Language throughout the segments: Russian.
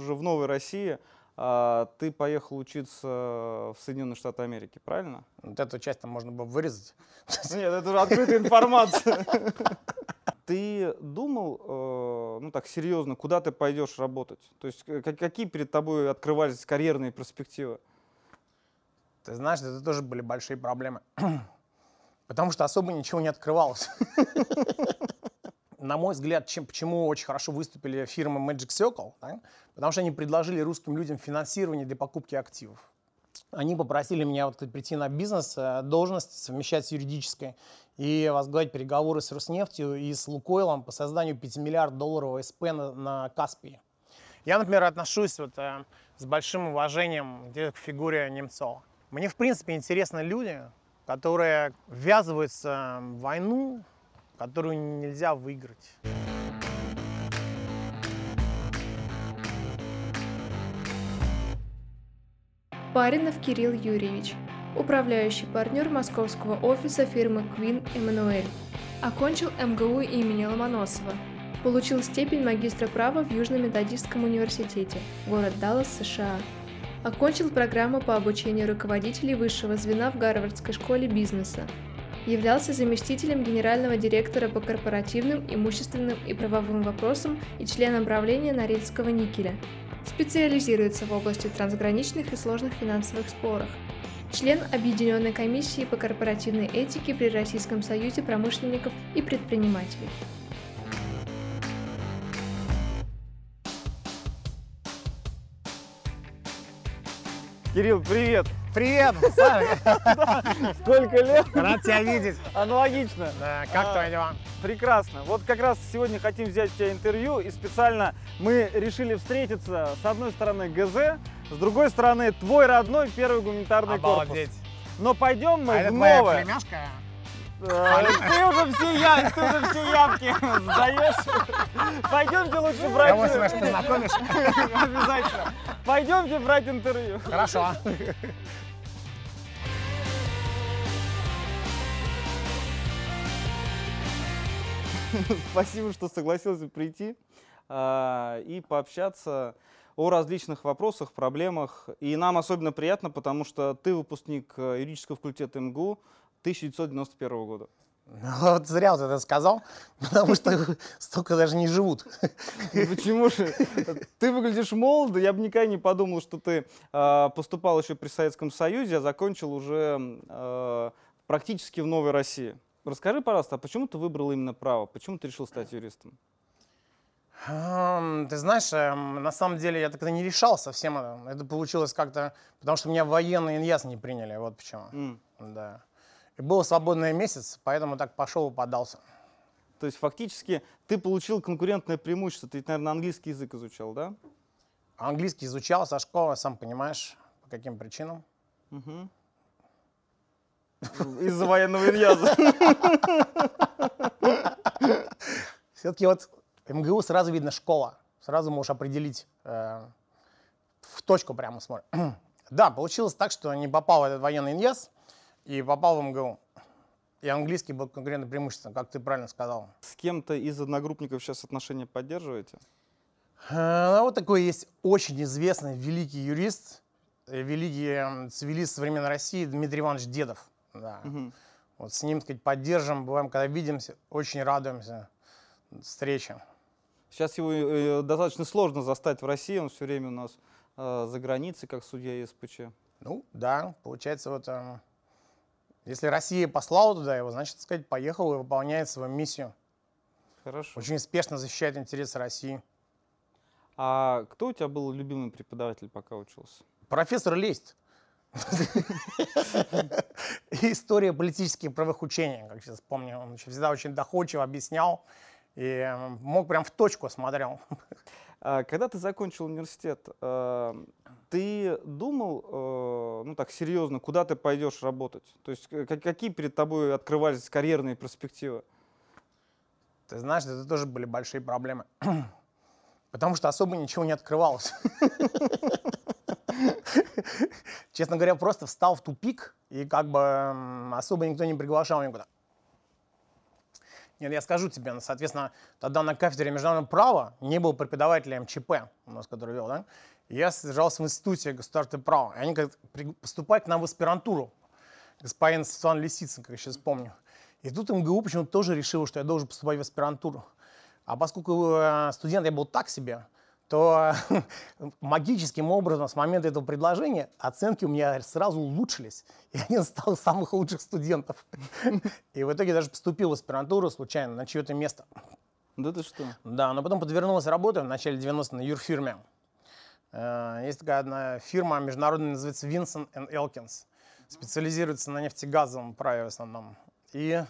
уже в новой России. А, ты поехал учиться в Соединенные Штаты Америки, правильно? Вот эту часть там можно было вырезать. Нет, это уже открытая информация. Ты думал, э, ну так серьезно, куда ты пойдешь работать? То есть какие перед тобой открывались карьерные перспективы? Ты знаешь, это тоже были большие проблемы. Потому что особо ничего не открывалось. На мой взгляд, чем, почему очень хорошо выступили фирмы Magic Circle, да? потому что они предложили русским людям финансирование для покупки активов. Они попросили меня вот прийти на бизнес, э, должность совмещать с юридической и возглавить переговоры с Роснефтью и с Лукойлом по созданию 5 миллиард долларов СП на, на Каспии. Я, например, отношусь вот, э, с большим уважением к фигуре Немцова. Мне, в принципе, интересны люди, которые ввязываются в войну, которую нельзя выиграть. Паринов Кирилл Юрьевич, управляющий партнер московского офиса фирмы Queen Эммануэль. Окончил МГУ имени Ломоносова. Получил степень магистра права в Южно-Методистском университете, город Даллас, США. Окончил программу по обучению руководителей высшего звена в Гарвардской школе бизнеса. Являлся заместителем генерального директора по корпоративным, имущественным и правовым вопросам и членом правления Норильского никеля. Специализируется в области трансграничных и сложных финансовых споров. Член Объединенной комиссии по корпоративной этике при Российском союзе промышленников и предпринимателей. Кирилл, привет! Привет! Сколько лет? Рад тебя видеть. Аналогично. Да, как А, твои дела? Прекрасно. Вот как раз сегодня хотим взять у тебя интервью, и специально мы решили встретиться с одной стороны ГЗ, с другой стороны твой родной первый гуманитарный корпус. Обалдеть. Но пойдем мы А это твоя новое. племяшка? Э, Ты уже все я, ты уже все явки сдаешь. Пойдемте лучше брать. Кого с вами познакомишь? Обязательно. Пойдемте брать интервью. Хорошо. Спасибо, что согласился прийти а, и пообщаться о различных вопросах, проблемах. И нам особенно приятно, потому что ты выпускник э, юридического факультета МГУ 1991 года. Ну, Вот зря вот это сказал, потому что столько даже не живут. Ну, Почему же? Ты выглядишь молодо, я бы никогда не подумал, что ты а, поступал еще при Советском Союзе, а закончил уже а, практически в Новой России. Расскажи, пожалуйста, а почему ты выбрал именно право? Почему ты решил стать юристом? Ты знаешь, эм, на самом деле я тогда не решал совсем это. Это получилось как-то, потому что меня военные иньяс не приняли, вот почему. М. Да. И был свободный месяц, поэтому так пошел и подался. То есть фактически ты получил конкурентное преимущество. Ты, наверное, английский язык изучал, да? Английский изучал со школы, сам понимаешь, по каким причинам. Мгм. Из-за военного иньяза. Все-таки вот МГУ сразу видно школа. Сразу можешь определить, э, в точку прямо смотришь. да, получилось так, что не попал в этот военный иньяс и попал в МГУ. И английский был конкурентным преимуществом, как ты правильно сказал. С кем-то из одногруппников сейчас отношения поддерживаете? Э, ну, вот такой есть очень известный великий юрист, э, великий м, цивилист современной России Дмитрий Иванович Дедов. Да. Мгм. Вот с ним, так сказать, поддержим, бываем, когда видимся, очень радуемся встрече. Сейчас его э, достаточно сложно застать в России, он все время у нас э, за границей, как судья ЕСПЧ. Ну, да, получается, вот эм, если Россия послала туда его, значит, так сказать, поехал и выполняет свою миссию. Хорошо. Очень успешно защищает интересы России. А кто у тебя был любимый преподаватель, пока учился? Профессор Лесть. История политических правых учений, как сейчас помню. Он всегда очень доходчиво объяснял и мог прям в точку смотрел. А Когда ты закончил университет, э, ты думал, э, ну так серьезно, куда ты пойдешь работать? То есть э, как- какие перед тобой открывались карьерные перспективы? Ты знаешь, это тоже были большие проблемы. Потому что особо ничего не открывалось. Честно говоря, просто встал в тупик, и как бы особо никто не приглашал никуда. Нет, я скажу тебе, соответственно, тогда на кафедре международного права не был преподавателя МЧП, у нас, который вел, да? Я содержался в институте государственного права. И они говорят, «При- поступать к нам в аспирантуру. Господин Светлана Лисицын, как я сейчас помню. И тут МГУ почему-то тоже решил, что я должен поступать в аспирантуру. А поскольку э, студент я был так себе, то магическим образом с момента этого предложения оценки у меня сразу улучшились. И один стал самых лучших студентов. И в итоге даже поступил в аспирантуру случайно на чье-то место. Да ты что? Да, но потом подвернулась работа в начале 90-х на юрфирме. Э, Есть такая одна фирма международная, называется Vinson Elkins. Специализируется на нефтегазовом праве в основном. И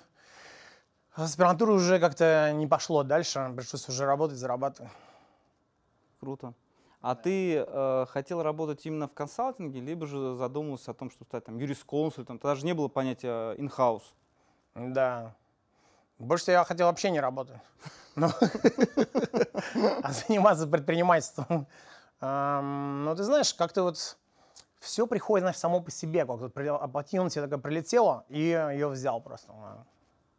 аспирантура уже как-то не пошло дальше. Пришлось уже работать, зарабатывать. Круто. А ты э, хотел работать именно в консалтинге, либо же задумывался о том, что стать там юрисконсультом? Тогда же не было понятия in-house. Да. Больше я хотел вообще не работать. А заниматься предпринимательством. Ам, Ну, ты знаешь, как-то вот все приходит, знаешь, само по себе. Как вот opportunity такая прилетела, и ее взял просто.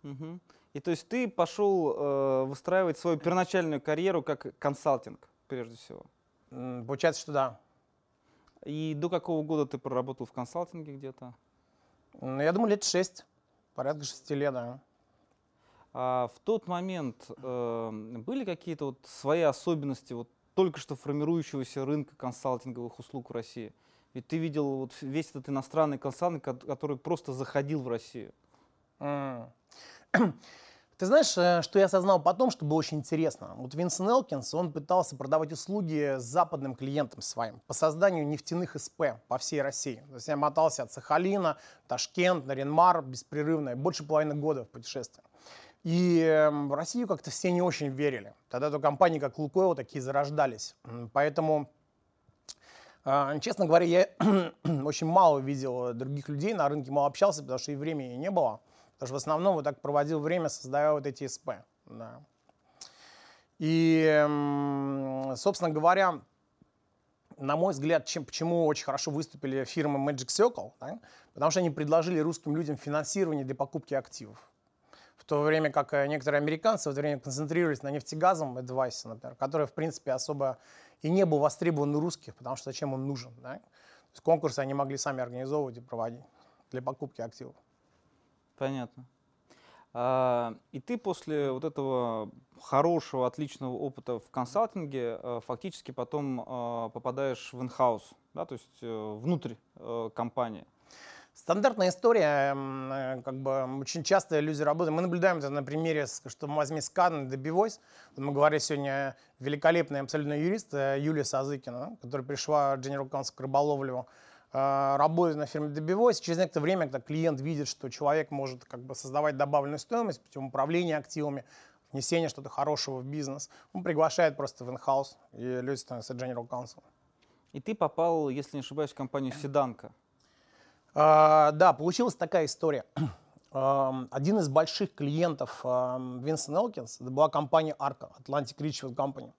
Мгм. И то есть ты пошел э, выстраивать свою первоначальную карьеру как консалтинг, прежде всего. Получается, что да. И до какого года ты проработал в консалтинге где-то? Ну, я думаю, лет шесть. Порядка шести лет, да. А в тот момент э, были какие-то вот свои особенности вот только что формирующегося рынка консалтинговых услуг в России? Ведь ты видел вот весь этот иностранный консалтинг, ко- который просто заходил в Россию. Ты знаешь, э, что я осознал потом, что было очень интересно? Вот Винсент Элкинс, он пытался продавать услуги западным клиентам своим по созданию нефтяных СП по всей России. То есть я мотался от Сахалина, Ташкент, Наринмар беспрерывно, больше половины года в путешествии. И эм, в Россию как-то все не очень верили. Тогда то компании, как Лукойл, такие зарождались. Поэтому а, Честно говоря, я очень мало видел других людей на рынке, мало общался, потому что и времени не было. Потому что в основном вот так проводил время, создавая вот эти СП. Да. И, м, собственно говоря, на мой взгляд, чем, почему очень хорошо выступили фирмы Magic Circle, да? потому что они предложили русским людям финансирование для покупки активов. В то время как э, некоторые американцы в это время концентрировались на нефтегазовом адвайсе, например, который, в принципе, особо и не был востребован у русских, потому что зачем он нужен. Да? То есть конкурсы они могли сами организовывать и проводить для покупки активов. Понятно. А, и ты после вот этого хорошего, отличного опыта в консалтинге э, фактически потом э, попадаешь в инхаус, да, то есть внутрь компании. Стандартная история, э, как бы очень часто люди работают. Мы наблюдаем это на примере, что возьми Скан Добивойс. Мы говорили сегодня великолепный абсолютно юрист э, Юлия Сазыкина, которая пришла General Counsel к Рыболовлеву, э, работает на фирме Добивойс. Через некоторое время, когда клиент видит, что человек может как бы создавать добавленную стоимость путем управления активами, внесения что-то хорошего в бизнес, он приглашает просто в инхаус, и люди становятся General Counsel. И ты попал, если не ошибаюсь, в компанию Седанка. А, Да, получилась такая история. Один из больших клиентов Винсент Элкинс, была компания Arca, Atlantic Richfield Company.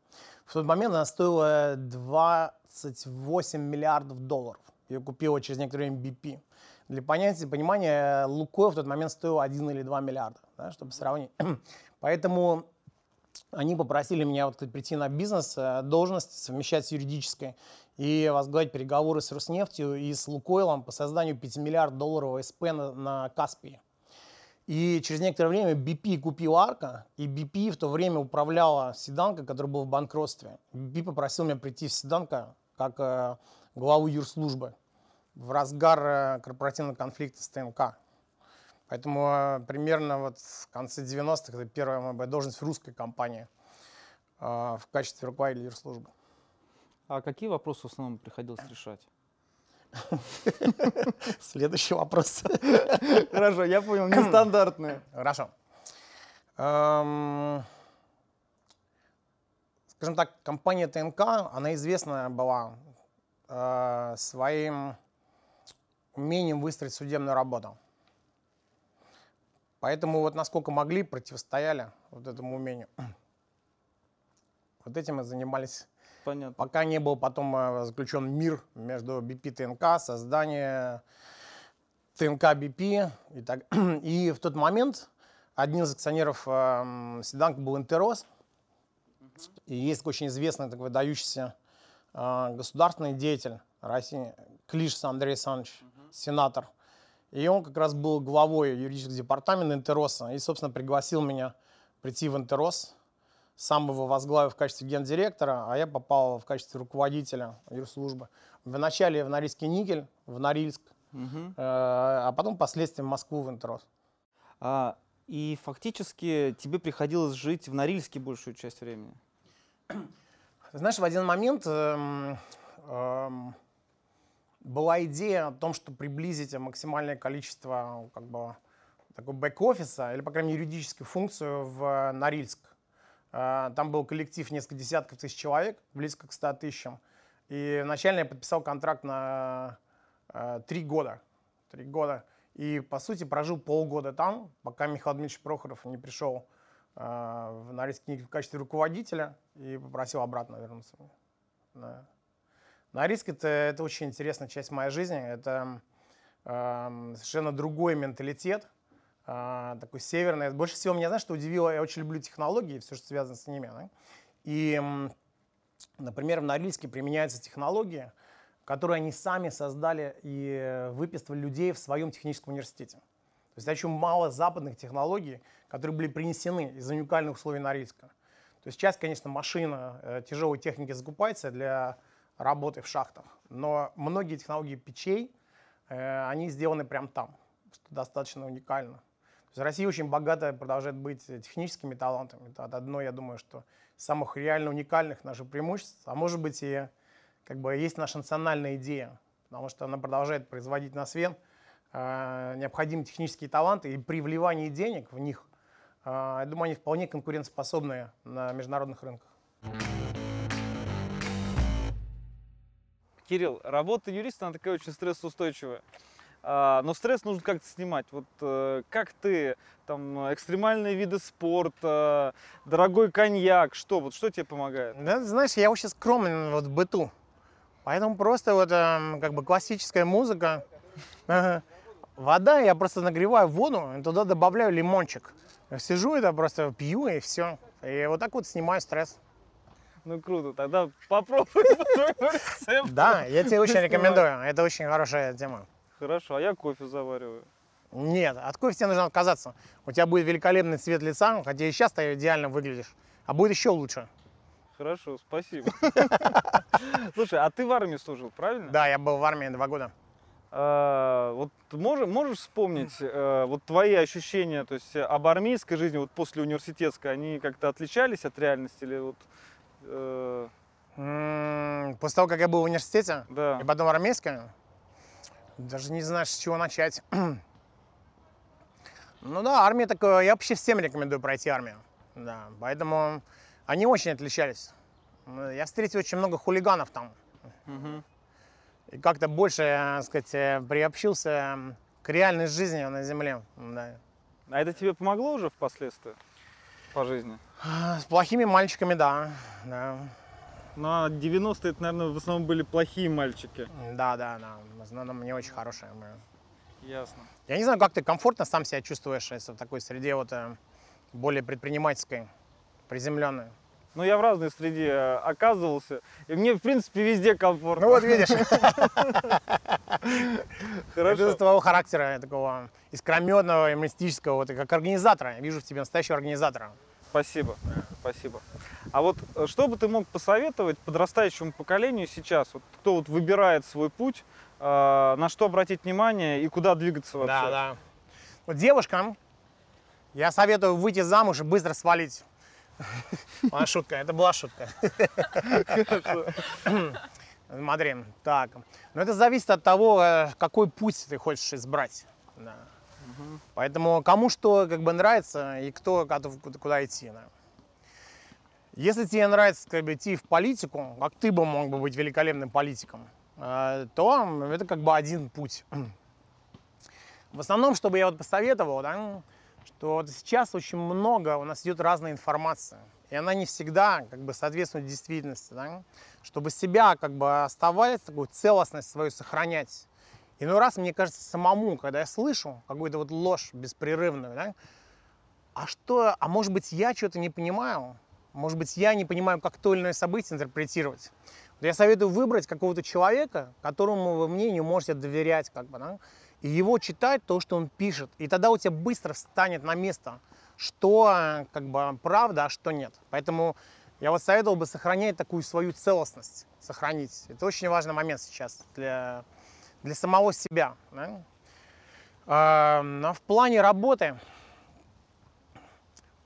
В тот момент она стоила 28 миллиардов долларов. Ее купила через некоторое время BP. Для понятия, понимания, Лукойл в тот момент стоил 1 или 2 миллиарда, да, чтобы сравнить. Поэтому они попросили меня вот прийти на бизнес, э, должность, совмещать с юридической, и возглавить переговоры с Роснефтью и с Лукойлом по созданию 5 миллиард долларового СП на, на Каспии. И через некоторое время BP купил Арка, и BP в то время управляла Седанко, который был в банкротстве. BP попросил меня прийти в Седанко как э, главу юрслужбы в разгар э, корпоративного конфликта с ТНК. Поэтому э, примерно вот в конце 90-х это первая моя должность в русской компании э, в качестве руководителя юрслужбы. А какие вопросы в основном приходилось решать? Следующий вопрос. Хорошо, я понял, нестандартные. Хорошо. Эм, Скажем так, компания ТНК, она известна была э, своим умением выстроить судебную работу. Поэтому вот насколько могли, противостояли вот этому умению. Вот этим мы занимались Понятно. пока не был потом э, заключен мир между BP и ТНК, создание ТНК BP. И, так. и в тот момент Один из акционеров э, Седанка был Интерос. И есть очень известный такой выдающийся э, государственный деятель России, Клиш Андрей Александрович, сенатор. И он как раз был главой юридического департамента Интероса. И, собственно, пригласил меня прийти в Интерос. Сам его возглавил в качестве гендиректора, а я попал в качестве руководителя юрслужбы. Вначале в Норильский никель, в Норильск, э, а потом впоследствии в Москву в Интерос. А, и фактически тебе приходилось жить в Норильске большую часть времени. Знаешь, в один момент эм, эм, была идея о том, что приблизить максимальное количество как бы, такого бэк-офиса, или, по крайней мере, юридическую функцию в Норильск. Э, Там был коллектив несколько десятков тысяч человек, близко к 100 тысячам. И вначале я подписал контракт на э, три года. Три года. И, по сути, прожил полгода там, пока Михаил Дмитриевич Прохоров не пришел э, в Норильск в качестве руководителя и попросил обратно вернуться. Да. Норильск это, это очень интересная часть моей жизни. Это эм, совершенно другой менталитет, э, такой северный. Больше всего меня, знаешь, что удивило, я очень люблю технологии, все, что связано с ними. да. И, например, в Норильске применяются технологии, которые они сами создали и э, выписывали людей в своем техническом университете. То есть очень мало западных технологий, которые были принесены из уникальных условий Норильска. То есть часть, конечно, машина, э, тяжелой техники закупается для работы в шахтах, но многие технологии печей, э, они сделаны прямо там, что достаточно уникально. То есть Россия очень богата продолжает быть техническими талантами. Это одно, я думаю, что самых реально уникальных наших преимуществ, а может быть и как бы есть наша национальная идея, потому что она продолжает производить на свет э, необходимые технические таланты, и при вливании денег в них, э, я думаю, они вполне конкурентоспособные на международных рынках. Кирилл, работа юриста, она такая очень стрессоустойчивая. А, но стресс нужно как-то снимать. Вот э, как ты, там, экстремальные виды спорта, дорогой коньяк, что, вот что тебе помогает? Да, знаешь, я очень скромен вот в быту. Поэтому просто вот эм, как бы классическая музыка. Вода, я просто нагреваю воду, туда добавляю лимончик. Сижу это просто пью и все. И вот так вот снимаю стресс. Ну круто, тогда попробуй по твоему рецепту. Да, я тебе очень рекомендую. Это очень хорошая тема. Хорошо, а я кофе завариваю. Нет, от кофе тебе нужно отказаться. У тебя будет великолепный цвет лица, хотя и сейчас ты идеально выглядишь. А будет еще лучше. Хорошо, спасибо. Слушай, а ты в армии служил, правильно? Да, я был в армии два года. А, вот можешь, можешь вспомнить э, вот твои ощущения, то есть э, об армейской жизни вот после университетской, они как-то отличались от реальности или вот э, После того, как я был в университете, да. и потом армейская, даже не знаешь, с чего начать. Ну да, армия такое, я вообще всем рекомендую пройти армию. Да, поэтому они очень отличались. Ну, Я встретил очень много хулиганов там. Мгм. И как-то больше, так сказать, э, приобщился м, к реальной жизни на земле. Да. А это тебе помогло уже впоследствии по жизни? А, С плохими мальчиками, да. Да, Ну, а 90-е это, наверное, в основном были плохие мальчики. да, да. да. В основном не очень хорошие. мы. Ясно. Я не знаю, как ты комфортно сам себя чувствуешь, если в такой среде вот э, более предпринимательской, приземленной. Ну, я в разной среде э, оказывался, и мне, в принципе, везде комфортно. Ну вот видишь, Хорошо. это твоего характера, такого искрометного и мистического, вот, как организатора. Я вижу в тебе настоящего организатора. Спасибо, спасибо. А вот э, что бы ты мог посоветовать подрастающему поколению сейчас, вот, кто вот выбирает свой путь, э, на что обратить внимание и куда двигаться вообще? Да, да. Вот девушкам я советую выйти замуж и быстро свалить. Ладно, шутка, это была шутка. Смотри, так. Но это зависит от того, э, какой путь ты хочешь избрать. Да. Поэтому кому что как бы нравится и кто готов куда- куда идти. да. Если тебе нравится как бы, идти в политику, как ты бы мог бы быть великолепным политиком, э, то это как бы один путь. В основном, чтобы я вот посоветовал, да, что сейчас очень много у нас идет разной информации, и она не всегда как бы соответствует действительности, да, чтобы себя как бы оставать, такую целостность свою сохранять. Иной раз, мне кажется, самому, когда я слышу какую-то вот ложь беспрерывную, да, а что, а может быть я что-то не понимаю, может быть я не понимаю, как то или иное событие интерпретировать. Вот я советую выбрать какого-то человека, которому вы мнению можете доверять, как бы, да, и его читать то, что он пишет, и тогда у тебя быстро встанет на место, что как бы правда, а что нет. Поэтому я вот советовал бы сохранять такую свою целостность, сохранить. Это очень важный момент сейчас для, для самого себя. Да? А, но в плане работы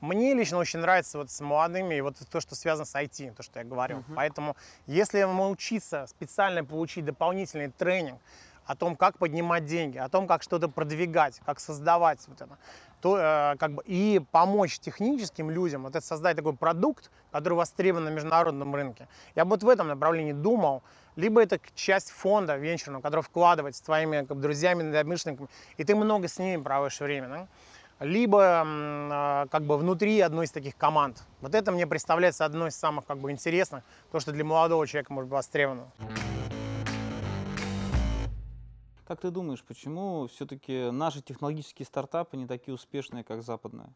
мне лично очень нравится вот с молодыми и вот то, что связано с IT, то, что я говорил. Uh-huh. Поэтому если научиться специально получить дополнительный тренинг о том, как поднимать деньги, о том, как что-то продвигать, как создавать вот это, то, э, как бы, и помочь техническим людям вот это создать такой продукт, который востребован на международном рынке. Я бы вот в этом направлении думал, либо это часть фонда венчурного, который вкладывать с твоими как бы, друзьями, недомышленниками, и ты много с ними проводишь время, да? либо э, как бы внутри одной из таких команд. Вот это мне представляется одной из самых как бы интересных, то, что для молодого человека может быть востребовано. Как ты думаешь, почему все-таки наши технологические стартапы не такие успешные, как западные?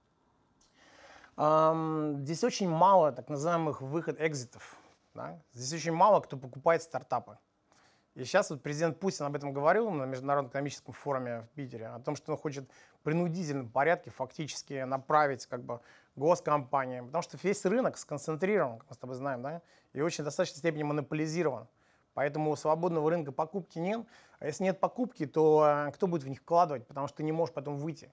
Um, здесь очень мало так называемых выход экзитов. Да? Здесь очень мало кто покупает стартапы. И сейчас вот президент Путин об этом говорил на Международном экономическом форуме в Питере, о том, что он хочет в принудительном порядке фактически направить как бы госкомпании, потому что весь рынок сконцентрирован, как мы с тобой знаем, да, и очень в достаточной степени монополизирован. Поэтому свободного рынка покупки нет. А если нет покупки, то э, кто будет в них вкладывать, потому что ты не можешь потом выйти.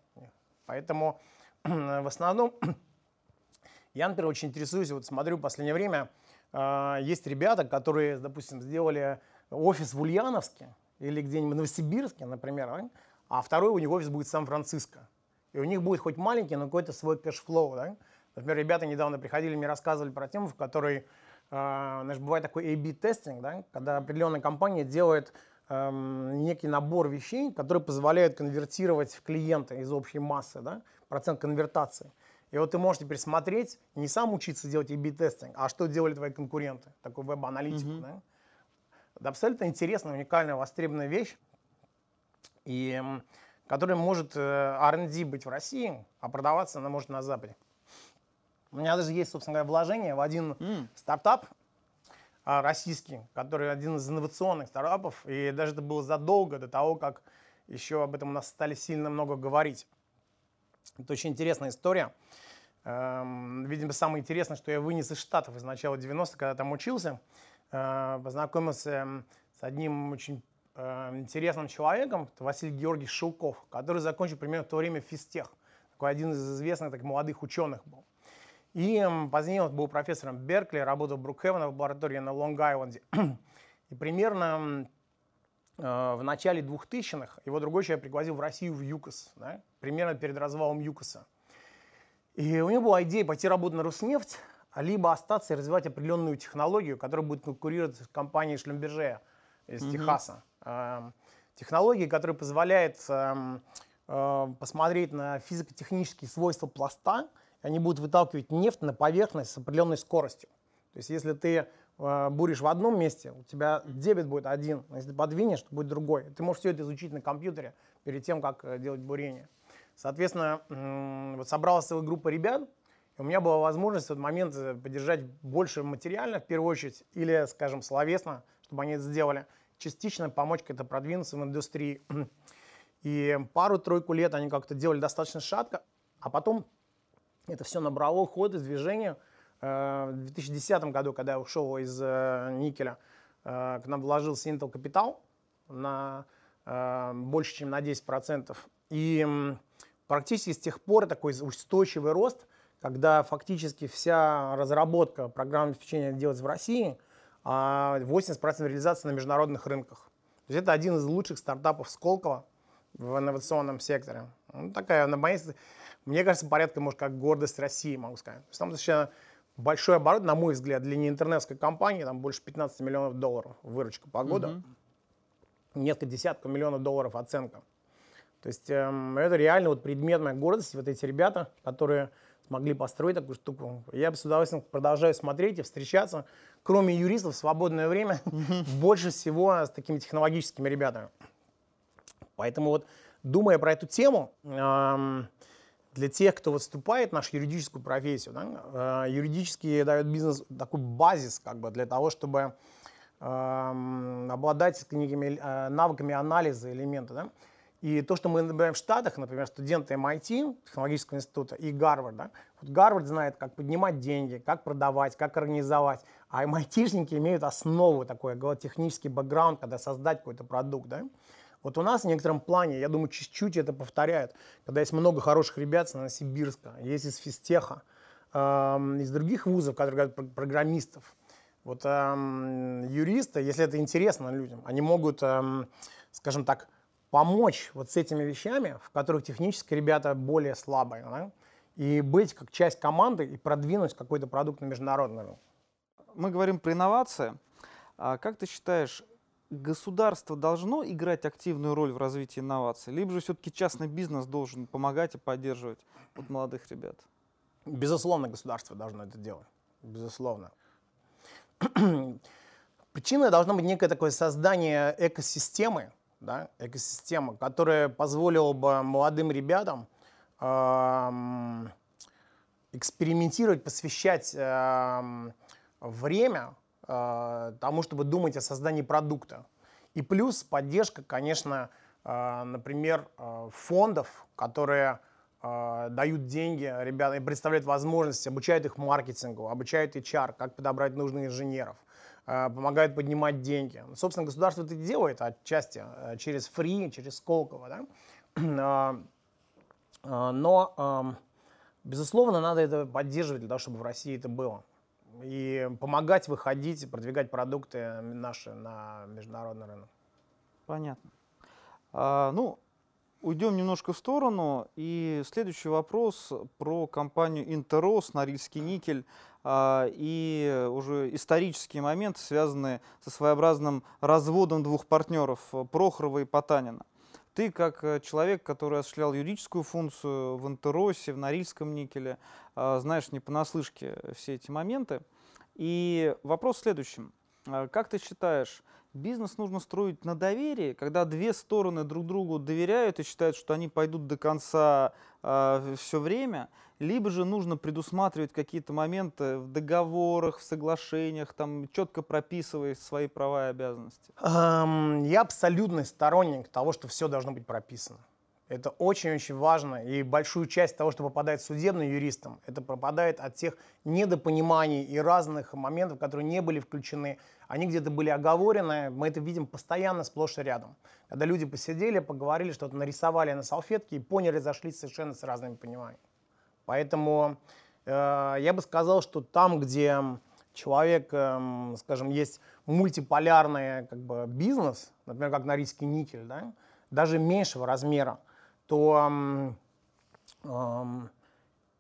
Поэтому в основном я, например, очень интересуюсь, вот смотрю в последнее время, э, есть ребята, которые, допустим, сделали офис в Ульяновске или где-нибудь в Новосибирске, например, а второй у них офис будет в Сан-Франциско. И у них будет хоть маленький, но какой-то свой cash flow. Да? Например, ребята недавно приходили, мне рассказывали про тему, в которой а, знаешь, бывает такой A-B-testing, да, когда определенная компания делает эм, некий набор вещей, которые позволяют конвертировать в клиента из общей массы, да, процент конвертации. И вот ты можешь теперь смотреть, не сам учиться делать A-B-тестинг, а что делали твои конкуренты, такой веб-аналитику. Mm-hmm. Да? Это абсолютно интересная, уникальная, востребованная вещь, и, которая может э, R&D быть в России, а продаваться она может на Западе. У меня даже есть, собственно говоря, вложение в один mm. стартап а, российский, который один из инновационных стартапов. И даже это было задолго до того, как еще об этом у нас стали сильно много говорить. Это очень интересная история. Эм, видимо, самое интересное, что я вынес из Штатов из начала 90-х, когда там учился. Э, познакомился с одним очень э, интересным человеком, это Василий Георгиевич Шелков, который закончил примерно в то время физтех. Такой один из известных так, молодых ученых был. И позднее он был профессором Беркли, работал в Брукхевена в лаборатории на Лонг-Айленде. И примерно э, в начале 2000-х его другой человек пригласил в Россию в ЮКОС, да, примерно перед развалом ЮКОСа. И у него была идея пойти работать на Роснефть, либо остаться и развивать определенную технологию, которая будет конкурировать с компанией Шлемберже из mm-hmm. Техаса. Э, технологии, которая позволяет э, э, посмотреть на физико-технические свойства пласта, они будут выталкивать нефть на поверхность с определенной скоростью. То есть если ты э, буришь в одном месте, у тебя дебет будет один, а если подвинешь, то будет другой. Ты можешь все это изучить на компьютере перед тем, как э, делать бурение. Соответственно, вот собралась целая группа ребят, и у меня была возможность в этот момент э, поддержать больше материально, в первую очередь, или, скажем, словесно, чтобы они это сделали. Частично помочь как-то продвинуться в индустрии. И пару-тройку лет они как-то делали достаточно шатко, а потом это все набрало ход и движение. Э, в 2010 году, когда я ушел из э, никеля, э, к нам вложился Intel Capital на больше, чем на 10%. И практически с тех пор такой устойчивый рост, когда фактически вся разработка программного обеспечения делается в России, а 80% реализации на международных рынках. То есть это один из лучших стартапов Сколково в инновационном секторе. Ну, такая, на моей мне кажется, порядка, может, как гордость России, могу сказать. То есть там достаточно большой оборот, на мой взгляд, для неинтернетской компании, там больше 15 миллионов долларов выручка по году, mm-hmm. несколько десятков миллионов долларов оценка. То есть эм, это реально вот предмет моей гордости, вот эти ребята, которые смогли построить такую штуку. Я бы с удовольствием продолжаю смотреть и встречаться, кроме юристов, в свободное время, больше всего с такими технологическими ребятами. Поэтому вот, думая про эту тему, эм, для тех, кто вот вступает в нашу юридическую профессию, да, э, юридически дает бизнес такой базис как бы для того, чтобы э, обладать некими э, навыками анализа элемента. Да? И то, что мы наблюдаем в Штатах, например, студенты MIT, технологического института, и Гарвард, вот Гарвард знает, как поднимать деньги, как продавать, как организовать, а MIT-шники имеют основу, такой технический бэкграунд, когда создать какой-то продукт, да. Вот у нас в некотором плане, я думаю, чуть-чуть это повторяют, когда есть много хороших ребят с Новосибирска, есть из физтеха, э, из других вузов, которые говорят программистов. Вот э, юристы, если это интересно людям, они могут, э, скажем так, помочь вот с этими вещами, в которых технически ребята более слабые, да? и быть как часть команды и продвинуть какой-то продукт на международный рынок. Мы говорим про инновации. А как ты считаешь, государство должно играть активную роль в развитии инноваций, либо же все-таки частный бизнес должен помогать и поддерживать вот молодых ребят? Безусловно, государство должно это делать. Безусловно. Причиной должно быть некое такое создание экосистемы, да, экосистема, которая позволила бы молодым ребятам э, экспериментировать, посвящать э, время тому, чтобы думать о создании продукта. И плюс поддержка, конечно, э, например, э, фондов, которые э, дают деньги ребятам и представляют возможности, обучают их маркетингу, обучают HR, как подобрать нужных инженеров. Э, помогают поднимать деньги. Собственно, государство это делает отчасти э, через фри, через Сколково. Да? Э, но, эм, безусловно, надо это поддерживать для того, чтобы в России это было. И помогать выходить, продвигать продукты наши на международный рынок. Понятно. А, ну, уйдем немножко в сторону. И следующий вопрос про компанию Интерос, Норильский никель. А, и уже исторические моменты, связанные со своеобразным разводом двух партнеров э, Прохорова и Потанина. Ты, как э, человек, который осуществлял юридическую функцию в Интеросе, в Норильском никеле, а, знаешь не понаслышке все эти моменты. И вопрос в следующем. А, как ты считаешь, бизнес нужно строить на доверии, когда две стороны друг другу доверяют и считают, что они пойдут до конца э, все время, либо же нужно предусматривать какие-то моменты в договорах, в соглашениях, там четко прописывая свои права и обязанности? Um, я абсолютный сторонник того, что все должно быть прописано. Это очень-очень важно. И большую часть того, что попадает судебным юристам, это пропадает от тех недопониманий и разных моментов, которые не были включены. Они где-то были оговорены. Мы это видим постоянно, сплошь и рядом. Когда люди посидели, поговорили, что-то нарисовали на салфетке и поняли, зашлись совершенно с разными пониманиями. Поэтому э, я бы сказал, что там, где человек, э, скажем, есть мультиполярный как бы, бизнес, например, как Норильский никель, да, даже меньшего размера, то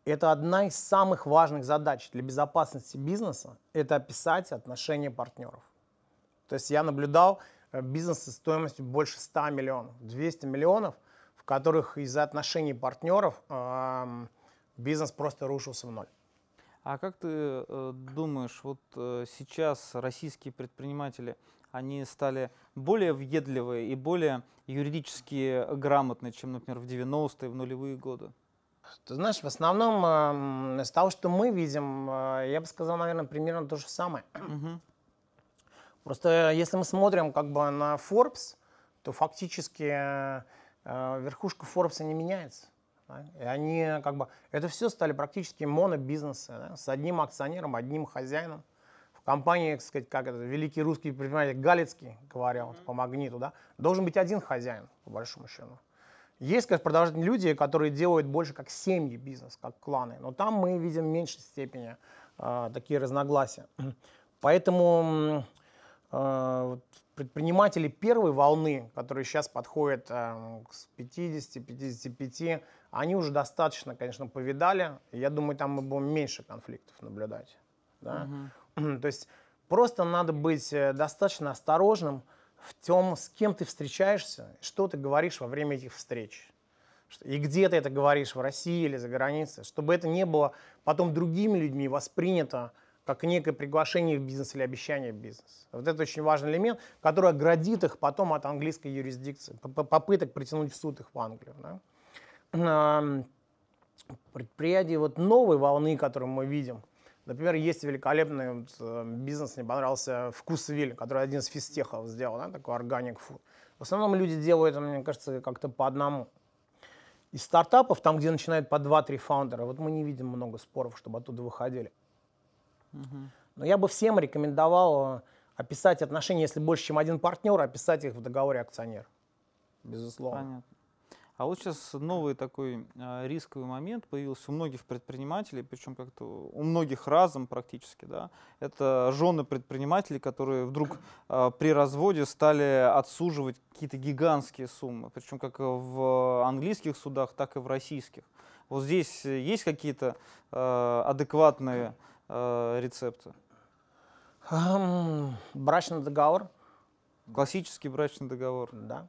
это одна из самых важных задач для безопасности бизнеса – это описать отношения партнеров. То есть я наблюдал э, бизнесы стоимостью больше 100 миллионов, 200 миллионов, в которых из-за отношений партнеров бизнес просто рушился в ноль. А как ты э, думаешь, вот э, сейчас российские предприниматели, они стали более въедливые и более юридически грамотные, чем, например, в 90-е, в нулевые годы? Ты знаешь, в основном э, из того, что мы видим, э, я бы сказал, наверное, примерно то же самое. Угу. Просто если мы смотрим как бы на Forbes, то фактически э, верхушка Forbes не меняется. Да? И они как бы, это все стали практически монобизнесы, да? с одним акционером, одним хозяином. Компании, так сказать, как это, великий русский предприниматель Галицкий говорил mm-hmm. по магниту, да, должен быть один хозяин, по большому счету. Есть, конечно, продолжительные люди, которые делают больше как семьи бизнес, как кланы, но там мы видим в меньшей степени э, такие разногласия. Поэтому э, предприниматели первой волны, которые сейчас подходят э, к 50-55, они уже достаточно, конечно, повидали. Я думаю, там мы будем меньше конфликтов наблюдать. Да? Угу. То есть просто надо быть э, достаточно осторожным в том, с кем ты встречаешься, что ты говоришь во время этих встреч. И где ты это говоришь, в России или за границей, чтобы это не было потом другими людьми воспринято как некое приглашение в бизнес или обещание в бизнес. Вот это очень важный элемент, который оградит их потом от английской юрисдикции, попыток притянуть в суд их в Англию. Да? предприятий вот новой волны, которую мы видим. Например, есть великолепный вот, э, бизнес, мне понравился Вкусвиль, который один из физтехов сделал, да, такой органик фуд. В основном люди делают, мне кажется, как-то по одному. Из стартапов, там, где начинают по 2-3 фаундера, вот мы не видим много споров, чтобы оттуда выходили. Но я бы всем рекомендовал э, описать отношения, если больше, чем один партнер, описать их в договоре акционер. Безусловно. Понятно. А вот сейчас новый такой э, рисковый момент появился у многих предпринимателей, причем как-то у многих разом практически, да. Это жены предпринимателей, которые вдруг э, при разводе стали отсуживать какие-то гигантские суммы, причем как в английских судах, так и в российских. Вот здесь есть какие-то э, адекватные рецепты? Брачный договор, Классический брачный договор. да.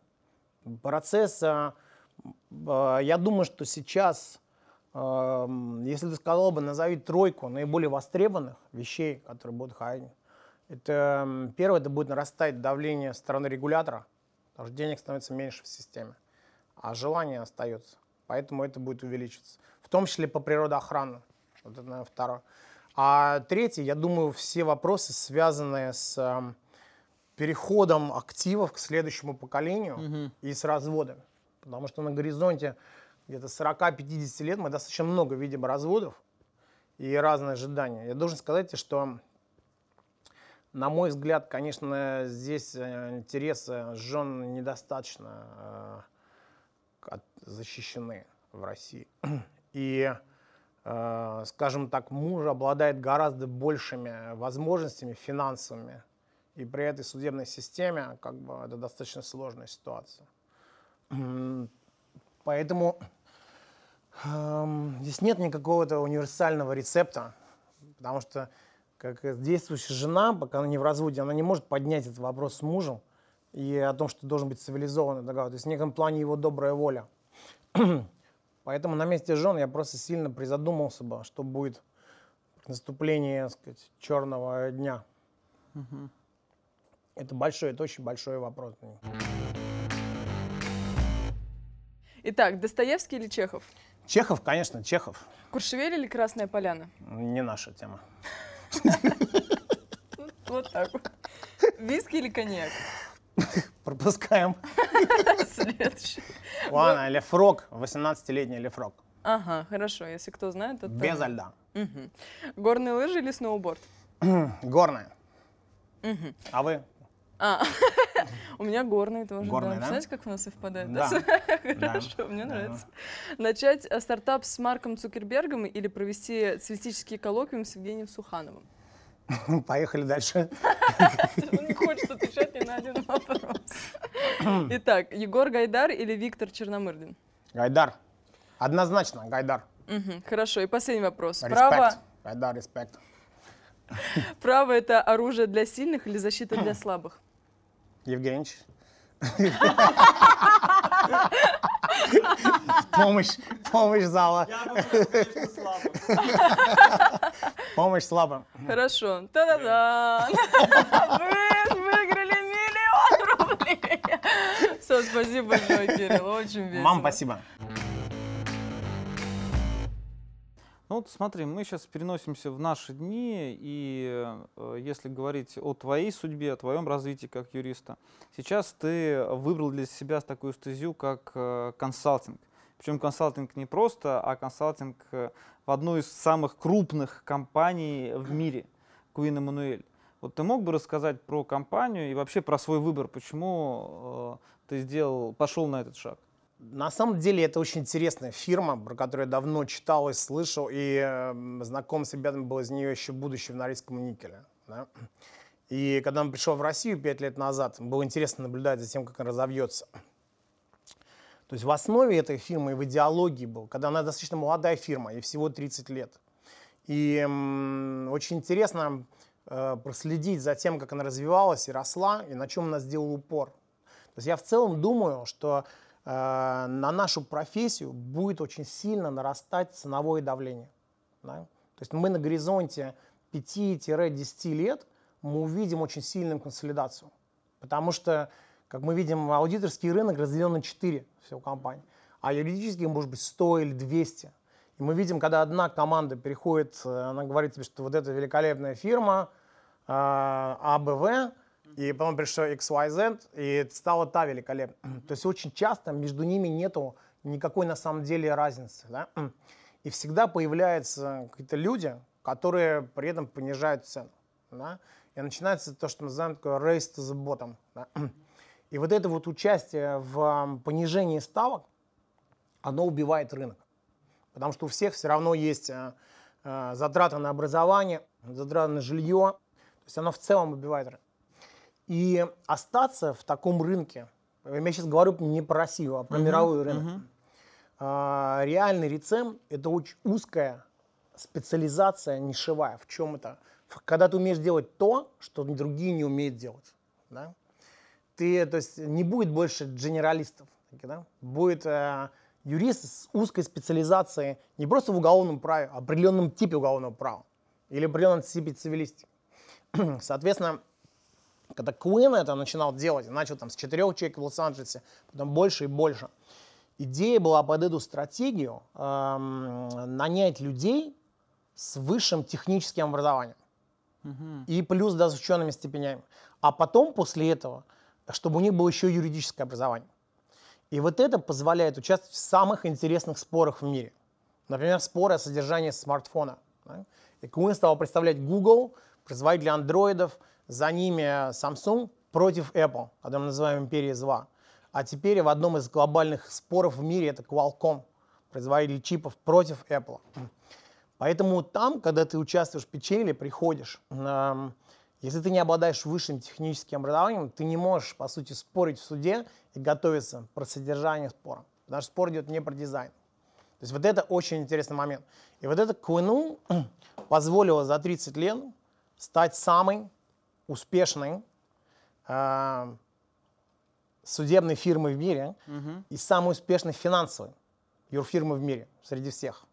Процесс, а, а, я думаю, что сейчас, если ты сказал бы, назови тройку наиболее востребованных вещей, которые будут ходить, это первое, это будет нарастать давление стороны регулятора, потому что денег становится меньше в системе, а желание остается. Поэтому это будет увеличиваться. В том числе по природоохрану. Вот это, наверное, второе. А третье, я думаю, все вопросы, связанные с переходом активов к следующему поколению и с разводами. Потому что на горизонте где-то 40-50 лет мы достаточно много видим разводов и разные ожидания. Я должен сказать, что, на мой взгляд, конечно, здесь э, интересы жен недостаточно э, защищены в России. И, э, скажем так, муж обладает гораздо большими возможностями финансовыми, и при этой судебной системе как бы это достаточно сложная ситуация. Поэтому эм, здесь нет никакого-то универсального рецепта, потому что как действующая жена, пока она не в разводе, она не может поднять этот вопрос с мужем и о том, что должен быть цивилизованный договор. То есть в неком плане его добрая воля. Поэтому на месте жен я просто сильно призадумался бы, что будет к наступлению, так сказать, черного дня. Это большой, это очень большой вопрос. Итак, Достоевский или Чехов? Чехов, конечно, Чехов. Куршевель или Красная Поляна? Не наша тема. Вот так вот. Виски или коньяк? Пропускаем. Следующий. Ладно, Лефрог, 18-летний Лефрог. Ага, хорошо. Если кто знает, то... Без льда. Горные лыжи или сноуборд? Мгм. А вы? А, у меня горные тоже. Горные, да. Знаете, как у нас совпадает? Да. Хорошо, мне нравится. Начать э, стартап с Марком Цукербергом или провести цветический коллоквиум с Евгением Сухановым? Поехали дальше. Он не хочет отвечать ни на один вопрос. Итак, Егор Гайдар или Виктор Черномырдин? Гайдар. Однозначно, Гайдар. Хорошо, и последний вопрос. Респект. Право, Гайдар, респект. право это оружие для сильных или защита для слабых? Евгеньевич. Помощь, помощь зала. Помощь слабым. Хорошо. Та-да-да! Вы выиграли миллион рублей! Все, спасибо большое, Кирилл, очень весело. Мам, спасибо. Ну вот смотри, мы сейчас переносимся в наши дни, и э, если говорить о твоей судьбе, о твоем развитии как юриста, сейчас ты выбрал для себя такую стезю, как э, консалтинг. Причем консалтинг не просто, а консалтинг э, в одной из самых крупных компаний в мире, Queen Emanuel. Вот ты мог бы рассказать про компанию и вообще про свой выбор, почему э, ты сделал, пошел на этот шаг? На самом деле это очень интересная фирма, про которую я давно читал и слышал, и э, знаком с ребятами был из нее еще будущее в Норильском никеле. да. И когда он пришел в Россию пять лет назад, было интересно наблюдать за тем, как он разовьется. То есть в основе этой фирмы и в идеологии был, когда она достаточно молодая фирма, ей всего 30 лет. И м, очень интересно э, проследить за тем, как она развивалась и росла, и на чем она сделала упор. То есть я в целом думаю, что э, на нашу профессию будет очень сильно нарастать ценовое давление. да. То есть мы на горизонте 5-10 лет мы увидим очень сильную консолидацию. Потому что, как мы видим, аудиторский рынок разделен на 4 всего компании, а юридический может быть 100 или 200. И мы видим, когда одна команда переходит, э, она говорит тебе, что вот это великолепная фирма, э, АБВ, и потом пришло XYZ, и это стала та великолепная. То есть очень часто между ними нету никакой на самом деле разницы. Да? И всегда появляются какие-то люди, которые при этом понижают цену. Да? И начинается то, что мы называем такое race to the bottom. Да? И вот это вот участие в понижении ставок, оно убивает рынок. Потому что у всех все равно есть э, э, затраты на образование, затраты на жилье. То есть оно в целом убивает рынок. И остаться в таком рынке, я сейчас говорю не про Россию, а про uh-huh, мировой рынок, uh-huh. а, реальный рецем – это очень узкая специализация нишевая. В чем это? Когда ты умеешь делать то, что другие не умеют делать. Да? Ты, то есть не будет больше генералистов, да? будет э, юрист с узкой специализацией не просто в уголовном праве, а в определенном типе уголовного права или определенном типе цивилистики. Соответственно, когда Куин это начинал делать, начал там с четырех человек в Лос-Анджелесе, потом больше и больше, идея была под эту стратегию эм, нанять людей с высшим техническим образованием. Угу. И плюс да, с учеными степенями. А потом, после этого, чтобы у них было еще юридическое образование. И вот это позволяет участвовать в самых интересных спорах в мире. Например, споры о содержании смартфона. Да? И Куин стал представлять Google, производитель андроидов, за ними Samsung против Apple, когда мы называем империей зла. А теперь в одном из глобальных споров в мире это Qualcomm, производитель чипов против Apple. Поэтому там, когда ты участвуешь в печенье, приходишь, если ты не обладаешь высшим техническим образованием, ты не можешь, по сути, спорить в суде и готовиться про содержание спора. Потому что спор идет не про дизайн. То есть вот это очень интересный момент. И вот это Куину позволило за 30 лет стать самой успешной э, судебной фирмой в мире угу. и самой успешной финансовой юрфирмы в мире среди всех.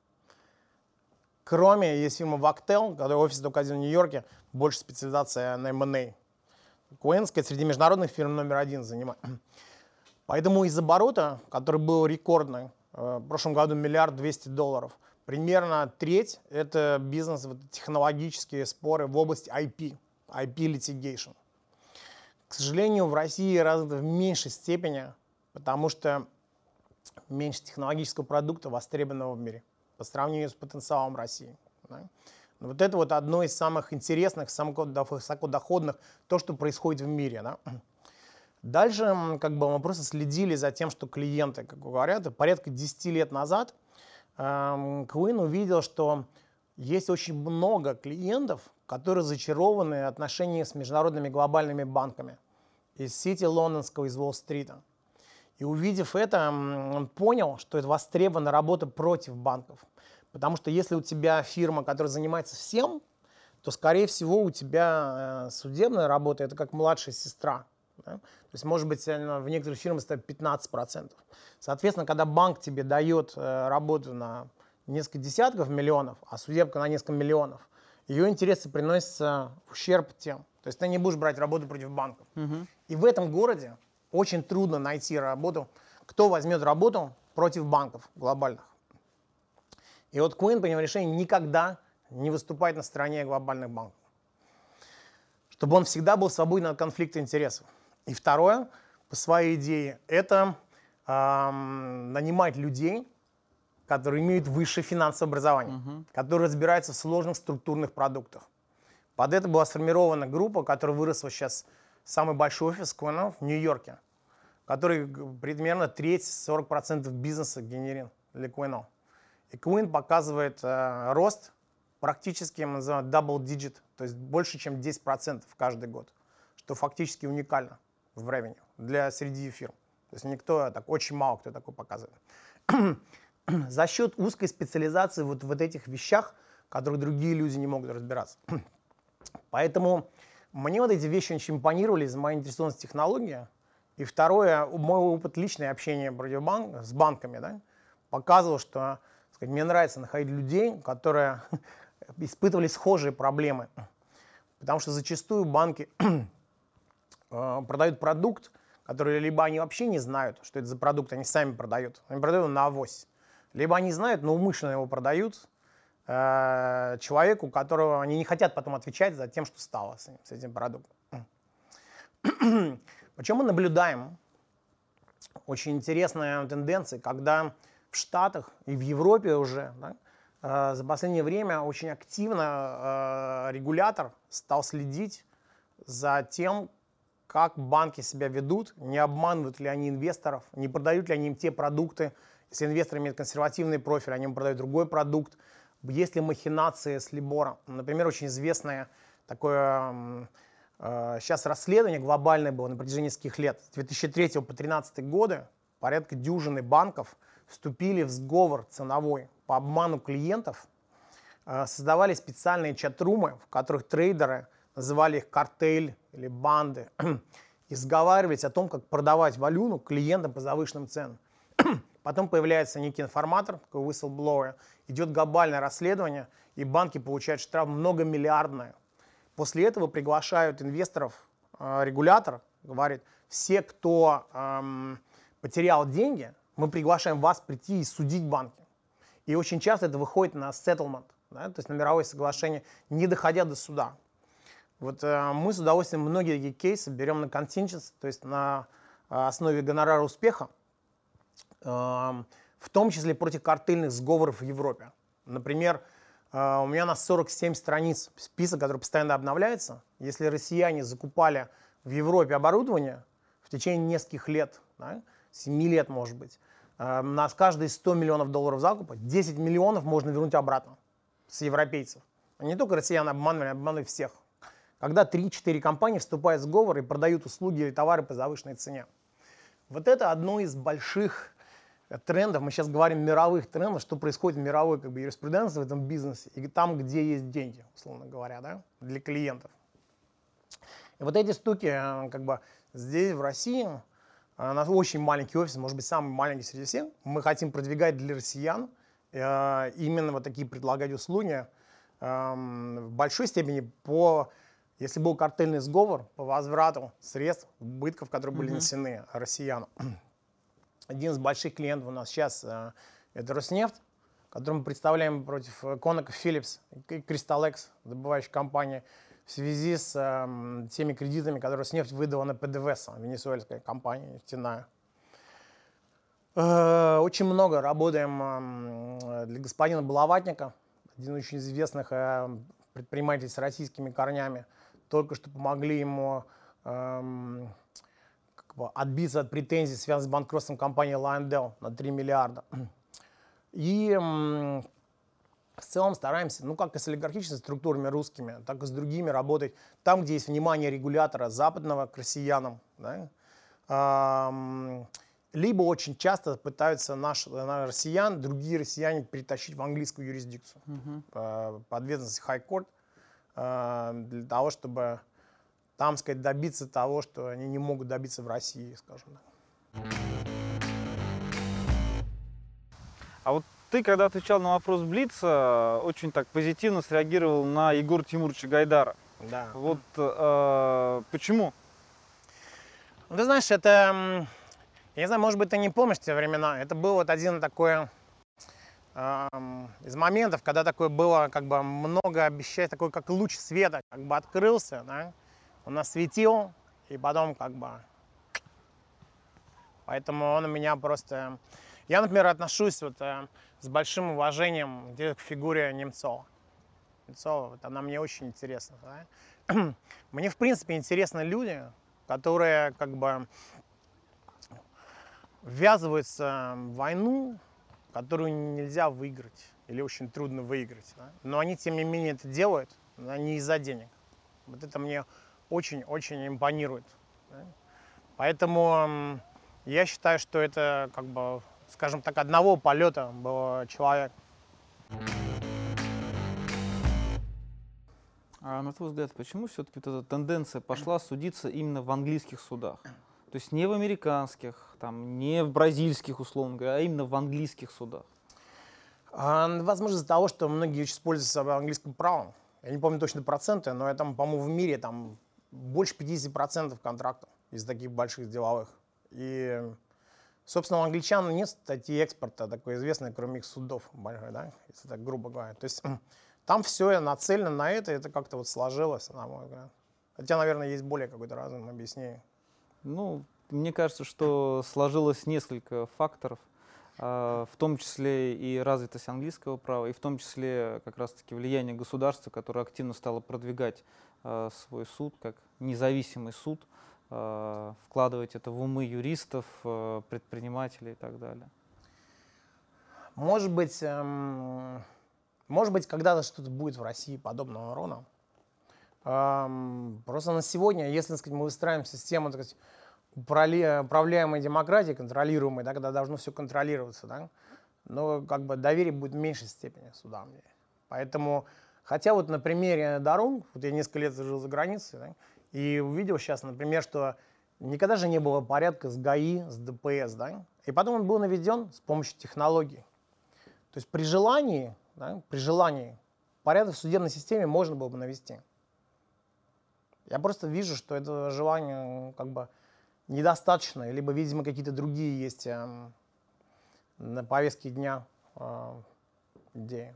Кроме есть фирма Vactel, которая офис только один в Нью-Йорке, больше специализация на M&A. Куэнская среди международных фирм номер один занимает. Поэтому из оборота, который был рекордный, э, в прошлом году миллиард двести долларов, примерно треть – это бизнес, вот, технологические споры в области IP. IP litigation. К сожалению, в России развито в меньшей степени, потому что меньше технологического продукта, востребованного в мире, по сравнению с потенциалом России. Да? Но вот это вот одно из самых интересных, самых высокодоходных, то, что происходит в мире. Да? Дальше как бы мы просто следили за тем, что клиенты, как говорят, порядка 10 лет назад эм, Куин увидел, что есть очень много клиентов, которые зачарованы отношения с международными глобальными банками из Сити Лондонского, из Уолл-стрита. И увидев это, он понял, что это востребована работа против банков. Потому что если у тебя фирма, которая занимается всем, то, скорее всего, у тебя э, судебная работа – это как младшая сестра. Да? То есть, может быть, в некоторых фирмах это 15%. Соответственно, когда банк тебе дает э, работу на несколько десятков миллионов, а судебка на несколько миллионов, ее интересы приносятся в ущерб тем. То есть ты не будешь брать работу против банков. Угу. И в этом городе очень трудно найти работу, кто возьмет работу против банков глобальных. И вот Куин принял решение никогда не выступать на стороне глобальных банков. Чтобы он всегда был свободен от конфликта интересов. И второе, по своей идее, это эм, нанимать людей, которые имеют высшее финансовое образование, угу. которые разбираются в сложных структурных продуктах. Под это была сформирована группа, которая выросла сейчас самый большой офис Coinel в Нью-Йорке, который примерно треть, 40% бизнеса генерит для Coinel. И Coin показывает э, рост практически, мы называем double digit, то есть больше, чем 10% каждый год, что фактически уникально в времени для среди фирм. То есть никто, так очень мало кто такой показывает. за счет узкой специализации вот в вот этих вещах, которых другие люди не могут разбираться. Поэтому мне вот эти вещи очень импонировали из моей интересованности технологии. И второе, мой опыт личное общение банк, с банками да, показывал, что сказать, мне нравится находить людей, которые испытывали схожие проблемы. Потому что зачастую банки э, продают продукт, который либо они вообще не знают, что это за продукт, они сами продают, они продают на авось либо они знают, но умышленно его продают э, человеку, которого они не хотят потом отвечать за тем, что стало с, ним, с этим продуктом. Причем мы наблюдаем очень интересные тенденции, когда в Штатах и в Европе уже да, э, за последнее время очень активно э, регулятор стал следить за тем, как банки себя ведут, не обманывают ли они инвесторов, не продают ли они им те продукты, если инвестор имеет консервативный профиль, они ему продают другой продукт, есть ли махинации с Либором. Например, очень известное такое сейчас расследование глобальное было на протяжении нескольких лет. С 2003 по 2013 годы порядка дюжины банков вступили в сговор ценовой по обману клиентов, создавали специальные чат-румы, в которых трейдеры называли их картель или банды, и сговаривались о том, как продавать валюну клиентам по завышенным ценам. Потом появляется некий информатор, такой whistleblower, идет глобальное расследование, и банки получают штраф многомиллиардное. После этого приглашают инвесторов, э, регулятор говорит, все, кто эм, потерял деньги, мы приглашаем вас прийти и судить банки. И очень часто это выходит на settlement, да, то есть на мировое соглашение, не доходя до суда. Вот э, мы с удовольствием многие такие кейсы берем на contingents, то есть на э, основе гонорара успеха, в том числе против картельных сговоров в Европе. Например, э, у меня на 47 страниц список, который постоянно обновляется. Если россияне закупали в Европе оборудование в течение нескольких лет, да, 7 лет может быть, э, на каждые 100 миллионов долларов закупа 10 миллионов можно вернуть обратно с европейцев. Не только россияне обманывали, обманывали всех когда 3-4 компании вступают в сговор и продают услуги или товары по завышенной цене. Вот это одно из больших трендов, мы сейчас говорим мировых трендов, что происходит в мировой как бы, юриспруденции в этом бизнесе, и там, где есть деньги, условно говоря, да, для клиентов. И вот эти штуки, э, как бы здесь, в России, э, у нас очень маленький офис, может быть, самый маленький среди всех. Мы хотим продвигать для россиян именно вот такие предлагать услуги эм, в большой степени по если был картельный сговор по возврату средств, убытков, которые были нанесены россиянам. Один из больших клиентов у нас сейчас э, это Роснефть, который мы представляем против Conoco Phillips и Crystal добывающей компании, в связи с э, теми кредитами, которые Роснефть выдала на ПДВС, венесуэльская компания нефтяная. Э, очень много работаем э, для господина Балаватника, один из очень известных э, предпринимателей с российскими корнями только что помогли ему эм, отбиться от претензий, связанных с банкротством компании Lyondell на 3 миллиарда. И в целом стараемся, ну как и с олигархическими структурами русскими, так и с другими работать там, где есть внимание регулятора западного к россиянам. Да? Либо очень часто пытаются наши, наши россиян, другие россияне перетащить в английскую юрисдикцию uh-huh. по, ответственности High Court. Э, для того, чтобы там, сказать, добиться того, что они не могут добиться в России, скажем так. А вот ты, когда отвечал на вопрос Блица, очень так позитивно среагировал на Егора Тимуровича Гайдара. Да. Вот э, почему? Ну, ты знаешь, это, я не знаю, может быть, ты не помнишь те времена, это был вот один такой из моментов, когда такое было, как бы много обещать, такой как луч света, как бы открылся, да, он осветил, и потом как бы, поэтому он у меня просто, я, например, отношусь вот э, с большим уважением к фигуре Немцова. Немцова, вот она мне очень интересна, да? Мне, в принципе, интересны люди, которые как бы ввязываются в войну, которую нельзя выиграть или очень трудно выиграть. Да? Но они, тем не менее, это делают, но не из-за денег. Вот это мне очень-очень импонирует. Да? Поэтому я считаю, что это, как бы, скажем так, одного полета был человек. А на твой взгляд, почему все-таки вот эта тенденция пошла судиться именно в английских судах? То есть не в американских, там, не в бразильских, условно говоря, а именно в английских судах. А, возможно, из-за того, что многие очень пользуются английским правом. Я не помню точно проценты, но я там, по-моему, в мире там больше 50% контрактов из таких больших деловых. И Собственно, у англичан нет статьи экспорта такой известной, кроме их судов большой, да, если так грубо говоря. То есть там все нацелено на это, это как-то вот сложилось, на мой взгляд. Хотя, наверное, есть более какое-то разумное объяснение. Ну, мне кажется, что сложилось несколько факторов, а, в том числе и развитость английского права, и в том числе как раз-таки влияние государства, которое активно стало продвигать свой суд как независимый суд, а, вкладывать это в умы юристов, предпринимателей и так далее. Может быть, эм, может быть, когда-то что-то будет в России подобного рода. Эм, просто на сегодня, если так сказать, мы выстраиваем систему так сказать, управляемой демократии, контролируемой, да, когда должно все контролироваться, да, но как бы доверие будет в меньшей степени судам. Поэтому, хотя вот на примере дорог, вот я несколько лет жил за границей, да, и увидел сейчас, например, что никогда же не было порядка с ГАИ, с ДПС, да, и потом он был наведен с помощью технологий. То есть при желании, да, при желании порядок в судебной системе можно было бы навести. Я просто вижу, что это желание как бы недостаточно, либо, видимо, какие-то другие есть э, на повестке дня э, идеи.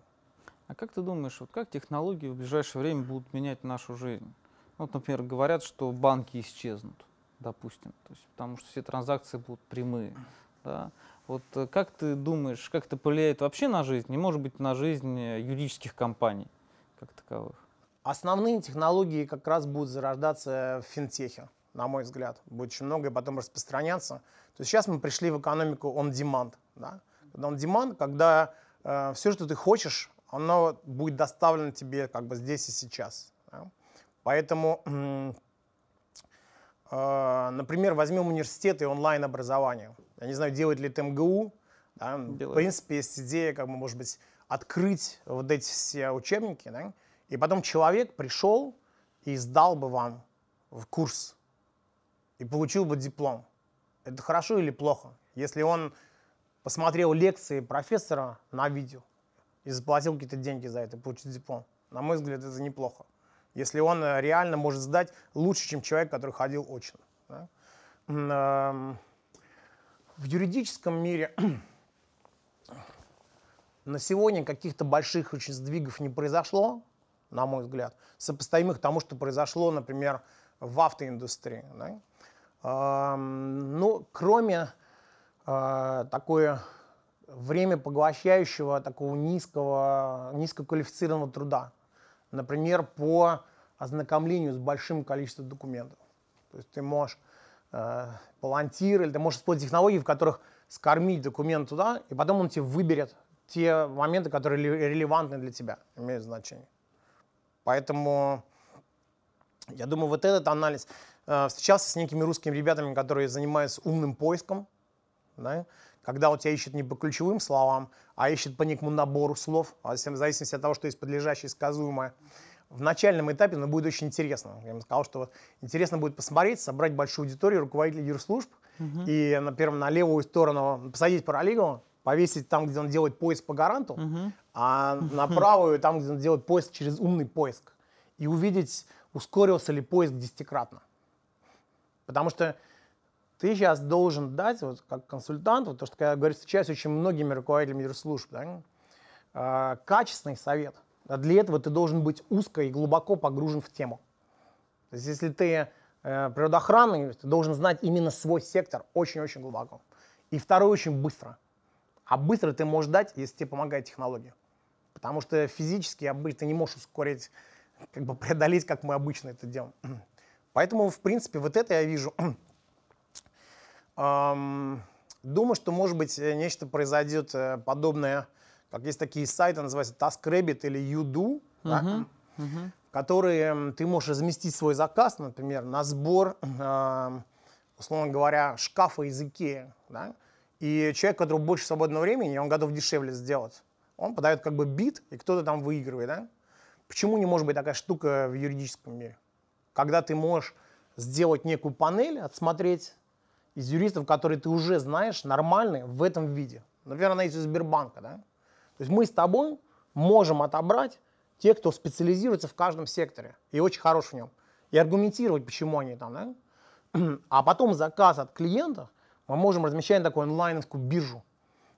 А как ты думаешь, вот как технологии в ближайшее время будут менять нашу жизнь? Вот, например, говорят, что банки исчезнут, допустим, то есть, потому что все транзакции будут прямые. Да? Вот э, как ты думаешь, как это повлияет вообще на жизнь, и может быть на жизнь э, юридических компаний как таковых? Основные технологии как раз будут зарождаться в финтехе на мой взгляд, будет очень и потом распространяться. То есть сейчас мы пришли в экономику on-demand. Да? On-demand, когда э, все, что ты хочешь, оно будет доставлено тебе как бы здесь и сейчас. Да? Поэтому, э, например, возьмем университеты и онлайн-образование. Я не знаю, делает ли это МГУ. Да? В принципе, есть идея, как бы, может быть, открыть вот эти все учебники, да? и потом человек пришел и сдал бы вам в курс и получил бы диплом. Это хорошо или плохо? Если он посмотрел лекции профессора на видео и заплатил какие-то деньги за это, получил диплом. На мой взгляд, это неплохо. Если он э, реально может сдать лучше, чем человек, который ходил очно. Да? Эм, в юридическом мире на сегодня каких-то больших очень сдвигов не произошло, на мой взгляд, сопоставимых тому, что произошло, например, в автоиндустрии. Да? Ну, кроме э, такое время поглощающего такого низкого, низкоквалифицированного труда. Например, по ознакомлению с большим количеством документов. То есть ты можешь э, палантир, или ты можешь использовать технологии, в которых скормить документ туда, и потом он тебе выберет те моменты, которые релевантны для тебя, имеют значение. Поэтому я думаю, вот этот анализ. Э, встречался с некими русскими ребятами, которые занимаются умным поиском, да? Когда у тебя ищет не по ключевым словам, а ищет по некому набору слов, а в зависимости от того, что есть подлежащее и сказуемое. В начальном этапе но будет очень интересно. Я им сказал, что вот интересно будет посмотреть, собрать большую аудиторию руководителей юрслужб угу. и, например, на левую сторону посадить параллелу, повесить там, где он делает поиск по гаранту, угу. а на правую там, где он делает поиск через умный поиск. И увидеть, ускорился ли поиск десятикратно. Потому что ты сейчас должен дать, вот как консультант, вот то, что я говорю, встречаюсь очень многими руководителями юрслужб, да, э, качественный совет. А для этого ты должен быть узко и глубоко погружен в тему. То есть если ты э, природоохранный, ты должен знать именно свой сектор очень-очень глубоко. И второе, очень быстро. А быстро ты можешь дать, если тебе помогает технология. Потому что физически обычно ты не можешь ускорить, как бы преодолеть, как мы обычно это делаем. Поэтому, в принципе, вот это я вижу. Думаю, что, может быть, э, нечто произойдет э, подобное, как есть такие сайты, называются TaskRabbit или YouDo, uh-huh. да, uh-huh. которые ты можешь разместить свой заказ, например, на сбор, условно говоря, шкафа из Икеи. Да? И человек, у которого больше свободного времени, он готов дешевле сделать. Он подает как бы бит, и кто-то там выигрывает. Да? Почему не может быть такая штука в юридическом мире? когда ты можешь сделать некую панель, отсмотреть из юристов, которые ты уже знаешь, нормальные в этом виде. Например, она есть у Сбербанка. Да? То есть мы с тобой можем отобрать тех, кто специализируется в каждом секторе и очень хорош в нем. И аргументировать, почему они там. Да? А потом заказ от клиента Мы можем размещать такую онлайновскую биржу,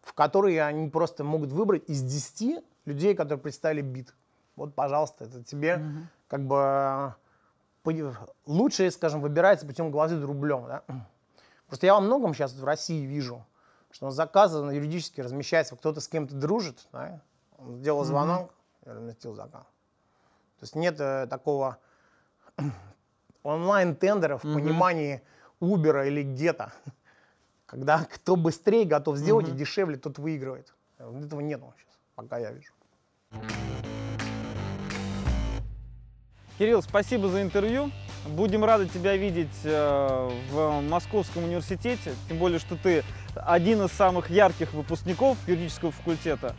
в которой они просто могут выбрать из 10 людей, которые представили бит. Вот, пожалуйста, это тебе как бы по- лучше, скажем, выбирается путем глазы рублем. Да? Просто я во многом сейчас в России вижу, что на заказы на юридически размещается, кто-то с кем-то дружит, да? он сделал звонок и разместил заказ. То есть нет э, такого онлайн-тендера в понимании Uber или где-то, когда кто быстрее готов сделать и дешевле, тот выигрывает. Этого нет сейчас, пока я вижу. Кирилл, спасибо за интервью. Будем рады тебя видеть э, в Московском университете, тем более, что ты один из самых ярких выпускников юридического факультета.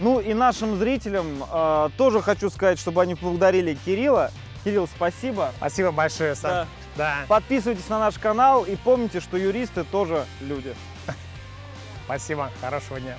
Ну и нашим зрителям э, тоже хочу сказать, чтобы они поблагодарили Кирилла. Кирилл, спасибо. Спасибо большое, Саш. Да. Подписывайтесь на наш канал и помните, что юристы тоже люди. Спасибо. Хорошего дня.